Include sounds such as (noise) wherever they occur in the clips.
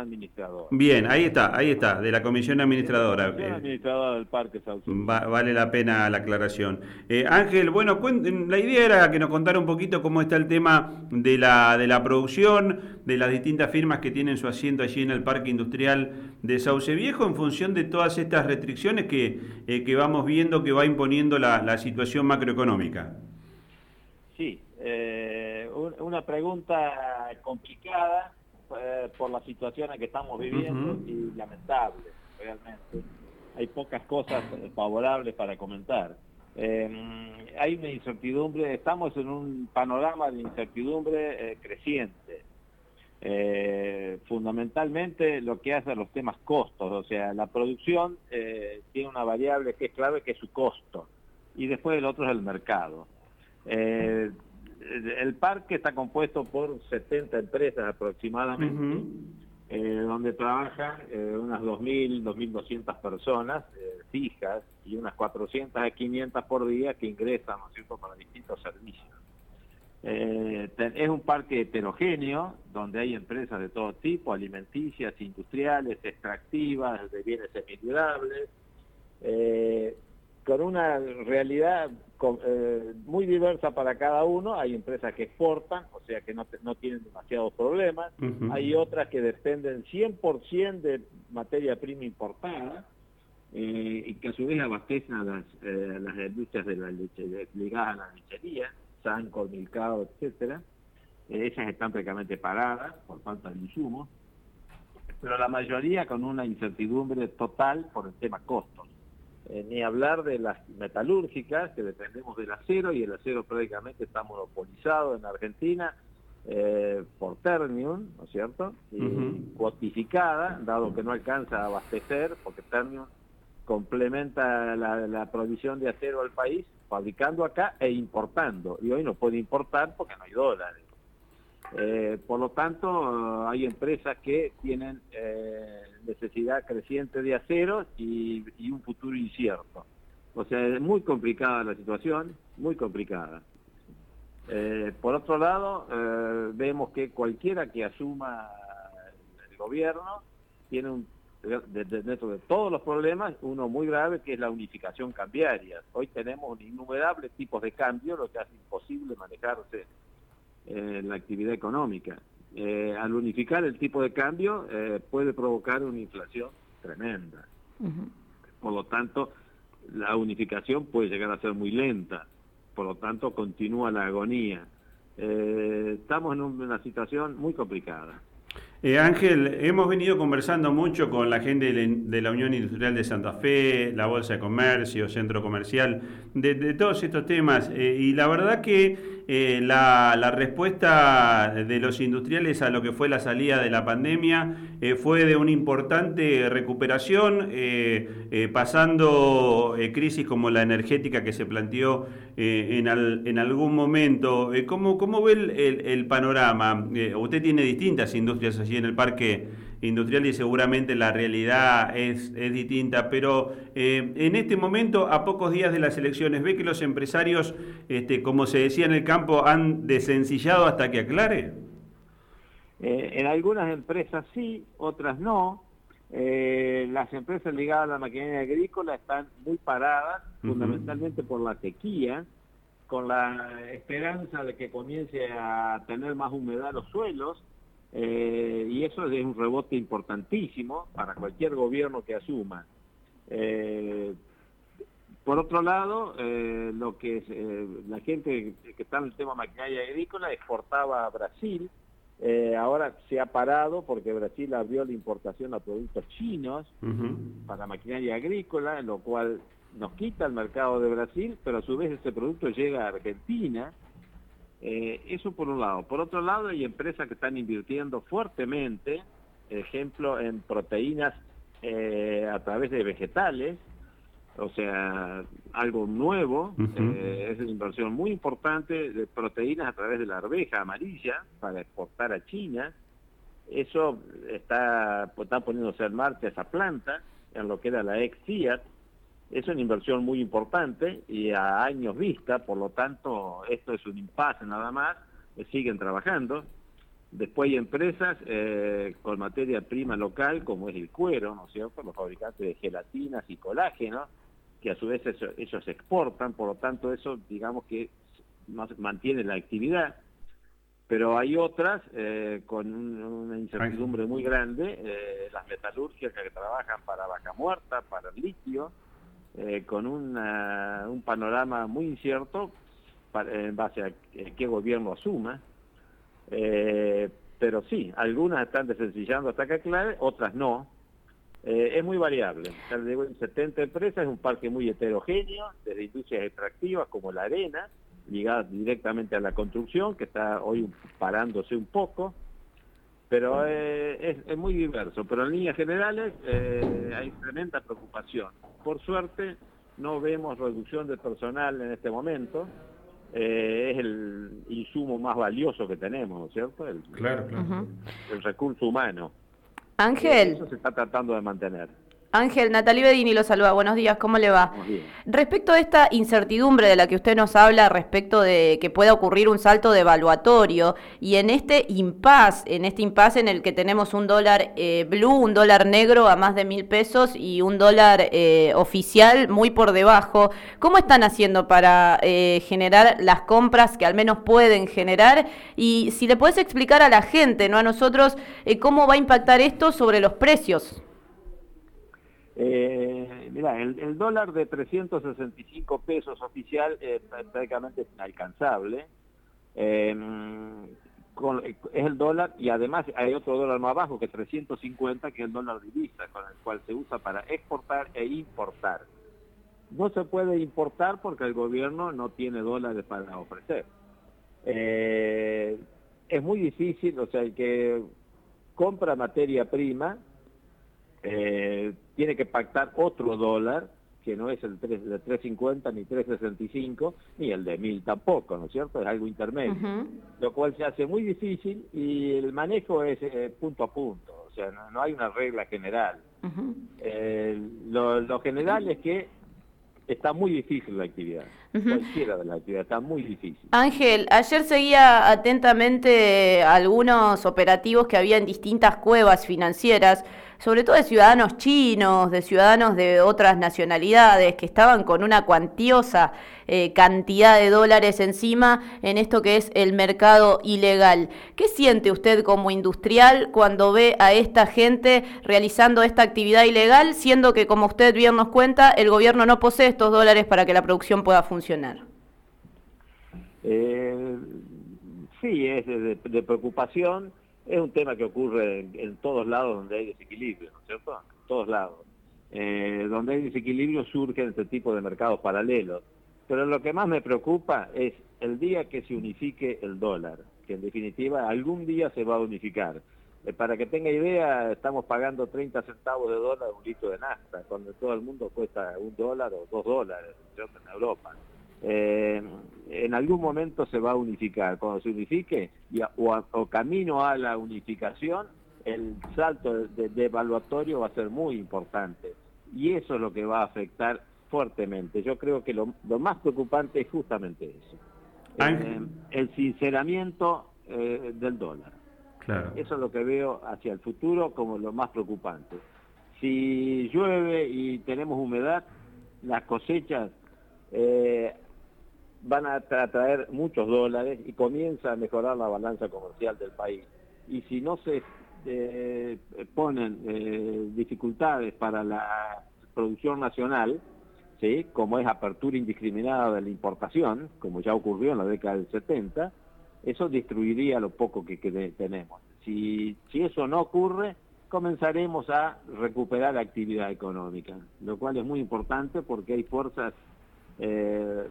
administradora. Bien, ahí está, ahí está, de la comisión administradora. La comisión administradora del Parque Sauce. vale la pena la aclaración. Eh, Ángel, bueno, la idea era que nos contara un poquito cómo está el tema de la, de la producción, de las distintas firmas que tienen su asiento allí en el Parque Industrial de Sauce Viejo, en función de todas estas restricciones que, eh, que vamos viendo que va imponiendo la, la situación macroeconómica. Sí, eh, una pregunta complicada eh, por la situación en que estamos viviendo y lamentable, realmente. Hay pocas cosas favorables para comentar. Em, hay una incertidumbre, estamos en un panorama de incertidumbre eh, creciente. Eh, fundamentalmente lo que hace a los temas costos, o sea, la producción tiene una variable que es clave, que es su costo, y después el otro es el mercado el parque está compuesto por 70 empresas aproximadamente, eh, donde trabajan eh, unas 2.000, 2.200 personas eh, fijas y unas 400 a 500 por día que ingresan ¿no para distintos servicios. es un parque heterogéneo, donde hay empresas de todo tipo, alimenticias, industriales, extractivas, de bienes semidurables, con una realidad eh, muy diversa para cada uno. Hay empresas que exportan, o sea que no, no tienen demasiados problemas. Hay otras que dependen 100% de materia prima importada eh, y que a su vez abastecen a las, eh, las industrias de la leche, ligadas a la lechería, Sanco, Milcao, etcétera. esas están prácticamente paradas por falta de insumos, pero la mayoría con una incertidumbre total por el tema costos. Eh, ni hablar de las metalúrgicas, que dependemos del acero, y el acero prácticamente está monopolizado en Argentina eh, por Ternium, ¿no es cierto? Y cuotificada, dado que no alcanza a abastecer, porque Ternium complementa la, la, provisión de acero al país, fabricando acá e importando, y hoy no puede importar porque no hay dólares. Eh, por lo tanto, hay empresas que tienen necesidad creciente de acero y, un futuro incierto. O sea, es muy complicada la situación, muy complicada. Eh, por otro lado, vemos que cualquiera que asuma el gobierno tiene un, dentro de todos los problemas, uno muy grave que es la unificación cambiaria. Hoy tenemos innumerables tipos de cambio, lo que hace imposible manejarse eh, la actividad económica. Eh, al unificar el tipo de cambio eh, puede provocar una inflación tremenda. Por lo tanto, la unificación puede llegar a ser muy lenta. Por lo tanto, continúa la agonía. estamos en una situación muy complicada. Eh, Ángel, hemos venido conversando mucho con la gente de la Unión Industrial de Santa Fe, la Bolsa de Comercio, Centro Comercial, de, todos estos temas. Eh, y la verdad que eh, la, respuesta de los industriales a lo que fue la salida de la pandemia fue de una importante recuperación, pasando crisis como la energética que se planteó en, en, algún momento. ¿cómo, ¿Cómo ve el, panorama? usted tiene distintas industrias allí en el parque industrial y seguramente la realidad es, es distinta, pero eh, en este momento, a pocos días de las elecciones, ¿ve que los empresarios, este, como se decía en el campo, han desencillado hasta que aclare? Eh, en algunas empresas sí, otras no. Eh, las empresas ligadas a la maquinaria agrícola están muy paradas, fundamentalmente por la sequía, con la esperanza de que comience a tener más humedad los suelos, eh, y eso es un rebote importantísimo para cualquier gobierno que asuma. Eh, por otro lado, eh, lo que es, la gente que está en el tema maquinaria agrícola exportaba a Brasil, ahora se ha parado porque Brasil abrió la importación a productos chinos para maquinaria agrícola, lo cual nos quita el mercado de Brasil, pero a su vez ese producto llega a Argentina eh, eso por un lado. Por otro lado, hay empresas que están invirtiendo fuertemente, ejemplo, en proteínas eh, a través de vegetales, o sea, algo nuevo, eh, es una inversión muy importante de proteínas a través de la arveja amarilla para exportar a China. Eso está, está poniéndose en marcha esa planta, en lo que era la ex Fiat, es una inversión muy importante y a años vista, por lo tanto, esto es un impasse nada más, siguen trabajando. Después hay empresas eh, con materia prima local, como es el cuero, ¿no es cierto? Los fabricantes de gelatinas y colágeno, que a su vez ellos exportan, por lo tanto eso, digamos que mantiene la actividad. Pero hay otras eh, con una incertidumbre muy grande, eh, las metalúrgicas que trabajan para vaca muerta, para el litio, con un panorama muy incierto en base a qué gobierno asuma. Eh, pero sí, algunas están desencillando hasta que clave, otras no. Eh, es muy variable. En 70 empresas es un parque muy heterogéneo, desde industrias extractivas como la arena, ligada directamente a la construcción, que está hoy parándose un poco, pero eh, es, muy diverso. Pero en líneas generales hay tremenda preocupación. Por suerte, no vemos reducción de personal en este momento. Eh, es el insumo más valioso que tenemos, ¿no es cierto? El, claro, claro. el recurso humano. Ángel. Eso se está tratando de mantener. Ángel, Natalie Bedini lo saluda. Buenos días, ¿cómo le va? Respecto a esta incertidumbre de la que usted nos habla, respecto de que pueda ocurrir un salto devaluatorio, y en este impasse, en este impasse en el que tenemos un dólar eh, blue, un dólar negro a más de mil pesos y un dólar eh, oficial muy por debajo, ¿cómo están haciendo para eh, generar las compras que al menos pueden generar? Y si le puedes explicar a la gente, no a nosotros, cómo va a impactar esto sobre los precios. Eh, mira, el, dólar de 365 pesos oficial es prácticamente inalcanzable. Eh, es el dólar y además hay otro dólar más bajo que 350 que es el dólar divisa con el cual se usa para exportar e importar. No se puede importar porque el gobierno no tiene dólares para ofrecer. Eh, es muy difícil, o sea, el que compra materia prima eh, tiene que pactar otro dólar, que no es el 3, de 3.50 ni 3.65, ni el de 1.000 tampoco, ¿no es cierto? Es algo intermedio, lo cual se hace muy difícil y el manejo es eh, punto a punto, o sea, no, hay una regla general. Eh, lo, general es que está muy difícil la actividad. Cualquiera de la actividad está muy difícil. Ángel, ayer seguía atentamente algunos operativos que había en distintas cuevas financieras sobre todo de ciudadanos chinos, de ciudadanos de otras nacionalidades, que estaban con una cuantiosa eh, cantidad de dólares encima en esto que es el mercado ilegal. ¿Qué siente usted como industrial cuando ve a esta gente realizando esta actividad ilegal, siendo que, como usted bien nos cuenta, el gobierno no posee estos dólares para que la producción pueda funcionar? Eh, sí, es de preocupación es un tema que ocurre en, todos lados donde hay desequilibrio, ¿no es cierto? En todos lados. Eh, donde hay desequilibrio surgen este tipo de mercados paralelos. Pero lo que más me preocupa es el día que se unifique el dólar, que en definitiva algún día se va a unificar. Eh, para que tenga idea, estamos pagando 30 centavos de dólar un litro de nafta, cuando todo el mundo cuesta un dólar o dos dólares en Europa. Eh, en algún momento se va a unificar. Cuando se unifique y o, camino a la unificación, el salto de, evaluatorio va a ser muy importante. Y eso es lo que va a afectar fuertemente. Yo creo que lo, más preocupante es justamente eso. Eh, el sinceramiento eh, del dólar. Eso es lo que veo hacia el futuro como lo más preocupante. Si llueve y tenemos humedad, las cosechas eh, van a traer muchos dólares y comienza a mejorar la balanza comercial del país. Y si no se eh, ponen eh, dificultades para la producción nacional, ¿sí? como es apertura indiscriminada de la importación, como ya ocurrió en la década del 70, eso destruiría lo poco que, tenemos. Si, si eso no ocurre, comenzaremos a recuperar actividad económica, lo cual es muy importante porque hay fuerzas eh,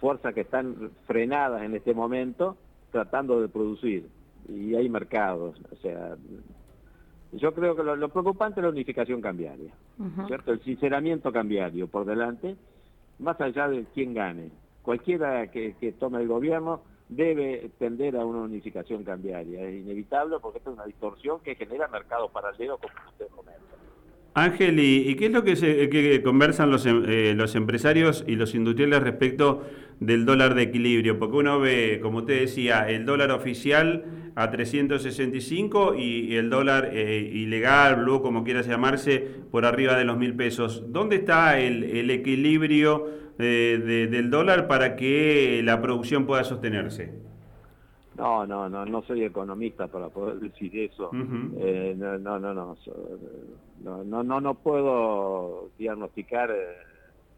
fuerzas que están frenadas en este momento tratando de producir y hay mercados, o sea, yo creo que lo, preocupante es la unificación cambiaria, ¿cierto? El sinceramiento cambiario por delante, más allá de quién gane. Cualquiera que, tome el gobierno debe tender a una unificación cambiaria. Es inevitable porque esto es una distorsión que genera mercados paralelos, como usted comenta. Ángel, ¿y, qué es lo que, se, conversan los, em, eh, los empresarios y los industriales respecto del dólar de equilibrio? Porque uno ve, como usted decía, el dólar oficial a 365 y, el dólar eh, ilegal, blue, como quieras llamarse, por arriba de los mil pesos. ¿Dónde está el, equilibrio eh, del dólar para que la producción pueda sostenerse? No, no, no, no soy economista para poder decir eso. Eh, no, no, no, no, no, no, no, puedo diagnosticar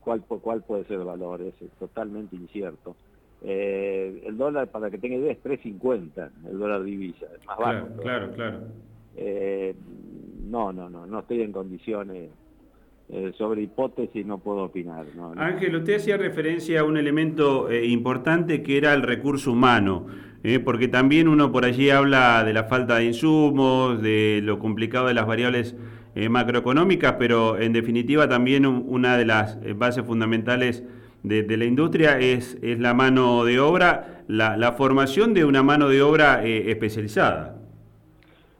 eh, cuál, cuál puede ser el valor, es totalmente incierto. Eh, el dólar, para que tenga idea, es 3.50, el dólar divisa, es más bajo. Claro, claro, no, no, no, no estoy en condiciones sobre hipótesis no puedo opinar. Ángel, usted hacía referencia a un elemento importante que era el recurso humano. ¿eh? porque también uno por allí habla de la falta de insumos, de lo complicado de las variables eh, macroeconómicas, pero en definitiva también una de las eh, bases fundamentales de, la industria es, es, la mano de obra, la, formación de una mano de obra especializada.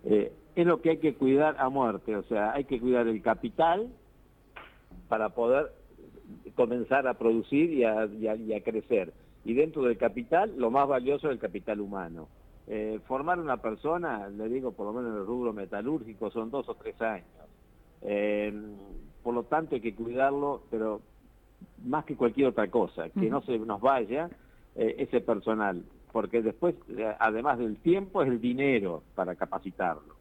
es lo que hay que cuidar a muerte, o sea, hay que cuidar el capital para poder comenzar a producir y a crecer y dentro del capital, lo más valioso es el capital humano. Eh, formar una persona, le digo por lo menos en el rubro metalúrgico, son dos o tres años. Eh, por lo tanto hay que cuidarlo, pero más que cualquier otra cosa, que no se nos vaya eh, ese personal, porque después, además del tiempo, es el dinero para capacitarlo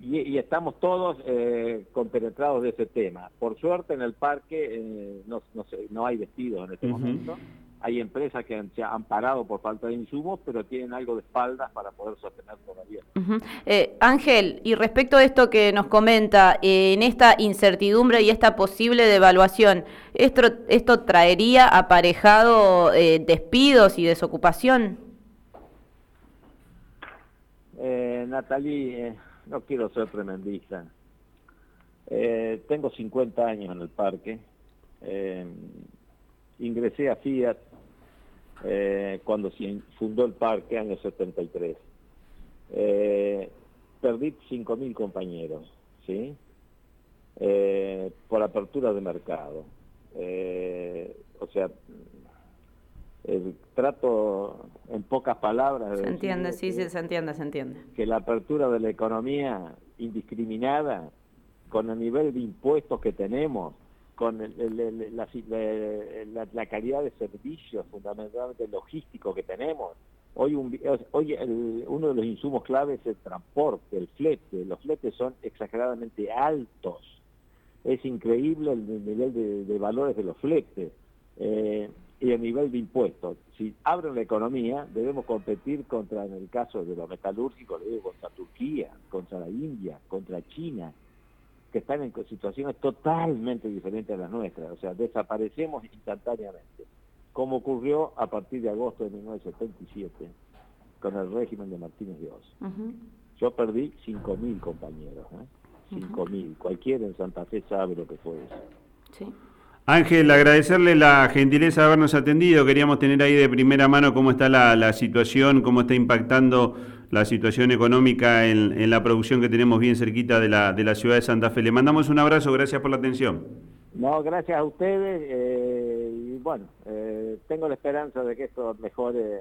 y, estamos todos eh, compenetrados de ese tema. Por suerte en el parque eh, no, no, no, hay vestidos en este momento. Hay empresas que han, se han parado por falta de insumos, pero tienen algo de espaldas para poder sostener todavía. eh, Ángel, y respecto a esto que nos comenta, eh, en esta incertidumbre y esta posible devaluación, ¿esto, esto traería aparejado eh, despidos y desocupación? Eh, Natalie, no quiero ser tremendista. Eh, tengo 50 años en el parque. Eh, ingresé a Fiat eh, cuando se fundó el parque, año 73. perdí 5.000 compañeros, ¿sí? por apertura de mercado. o sea, el trato en pocas palabras. Se entiende, sí, sí, se entiende, se entiende. Que la apertura de la economía indiscriminada, con el nivel de impuestos que tenemos, con la, calidad de servicios, fundamentalmente logístico que tenemos. Hoy, un, hoy uno de los insumos claves es el transporte, el flete. Los fletes son exageradamente altos. Es increíble el nivel de, valores de los fletes. Eh, y el nivel de impuestos. Si abren la economía, debemos competir contra, en el caso de los metalúrgicos, contra Turquía, contra la India, contra China, que están en situaciones totalmente diferentes a las nuestras. O sea, desaparecemos instantáneamente, como ocurrió a partir de agosto de 1977 con el régimen de Martínez Dios. Yo perdí 5.000 compañeros, ¿eh? 5.000. Cualquiera en Santa Fe sabe lo que fue eso. Sí. Ángel, agradecerle la gentileza de habernos atendido. Queríamos tener ahí de primera mano cómo está la, situación, cómo está impactando la situación económica en, la producción que tenemos bien cerquita de la, ciudad de Santa Fe. Le mandamos un abrazo, gracias por la atención. No, gracias a ustedes. Eh, y bueno, eh, tengo la esperanza de que esto mejore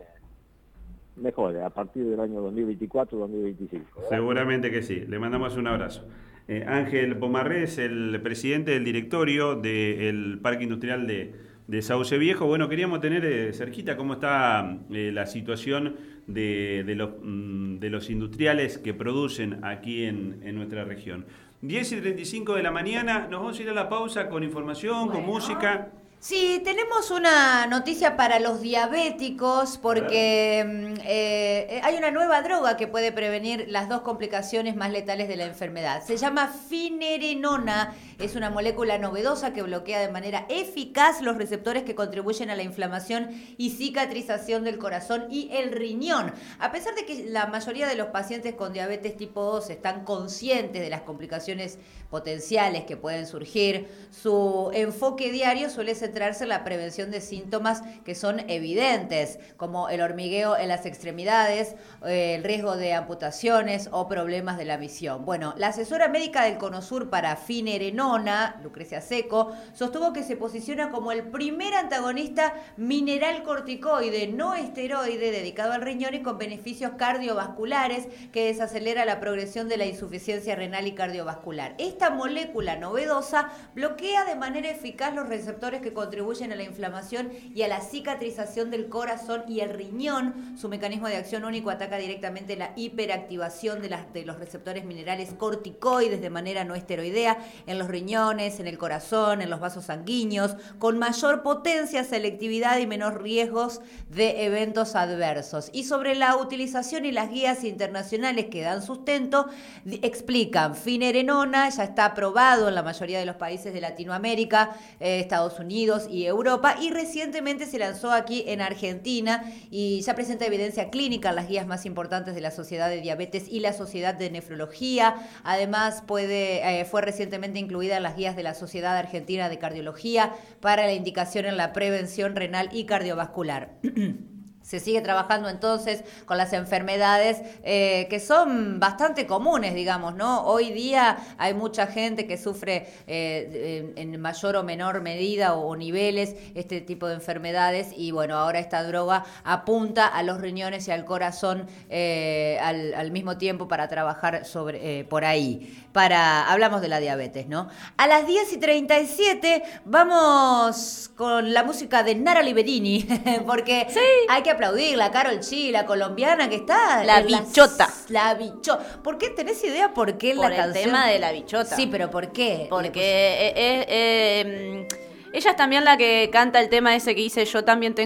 mejore a partir del año 2024-2025. Seguramente que sí. Le mandamos un abrazo. Eh, Ángel Pomarrés, el presidente del directorio del Parque Industrial de, Sauce Viejo. Bueno, queríamos tener eh, cerquita cómo está eh, la situación de, los, mm, de, los, industriales que producen aquí en, nuestra región. 10 y 35 de la mañana, nos vamos a ir a la pausa con información, con música. Sí, tenemos una noticia para los diabéticos porque mm, eh, hay una nueva droga que puede prevenir las dos complicaciones más letales de la enfermedad. Se llama finerenona, es una molécula novedosa que bloquea de manera eficaz los receptores que contribuyen a la inflamación y cicatrización del corazón y el riñón. A pesar de que la mayoría de los pacientes con diabetes tipo 2 están conscientes de las complicaciones potenciales que pueden surgir, su enfoque diario suele centrarse en la prevención de síntomas que son evidentes, como el hormigueo en las extremidades, eh, el riesgo de amputaciones o problemas de la visión. Bueno, la asesora médica del Conosur para finerenona, Lucrecia Seco, sostuvo que se posiciona como el primer antagonista mineral corticoide no esteroide dedicado al riñón y con beneficios cardiovasculares que desacelera la progresión de la insuficiencia renal y cardiovascular. Esta molécula novedosa bloquea de manera eficaz los receptores que contribuyen a la inflamación y a la cicatrización del corazón y el riñón. Su mecanismo de acción único ataca directamente la hiperactivación de, los receptores minerales corticoides de manera no esteroidea en los riñones, en el corazón, en los vasos sanguíneos, con mayor potencia, selectividad y menos riesgos de eventos adversos. Y sobre la utilización y las guías internacionales que dan sustento, explican, finerenona ya está aprobado en la mayoría de los países de Latinoamérica, eh, Estados Unidos y Europa, y recientemente se lanzó aquí en Argentina y ya presenta evidencia clínica en las guías más importantes de la Sociedad de Diabetes y la Sociedad de Nefrología. Además, puede, eh, fue recientemente incluida en las guías de la Sociedad Argentina de Cardiología para la indicación en la prevención renal y cardiovascular. (clears throat) Se sigue trabajando entonces con las enfermedades eh, que son bastante comunes, digamos, ¿no? Hoy día hay mucha gente que sufre eh, en mayor o menor medida o, niveles este tipo de enfermedades y bueno, ahora esta droga apunta a los riñones y al corazón eh, al, mismo tiempo para trabajar sobre, por ahí. Para, hablamos de la diabetes, ¿no? A las 10 y 37 vamos con la música de Nara Liberini, (laughs) porque hay que aplaudir la Carol Chi, la colombiana que está. La bichota. La, bichota. ¿Por qué tenés idea por qué por la el tema de la bichota. Sí, pero ¿por qué? Porque eh, eh, ella es también la que canta el tema ese que dice yo también tengo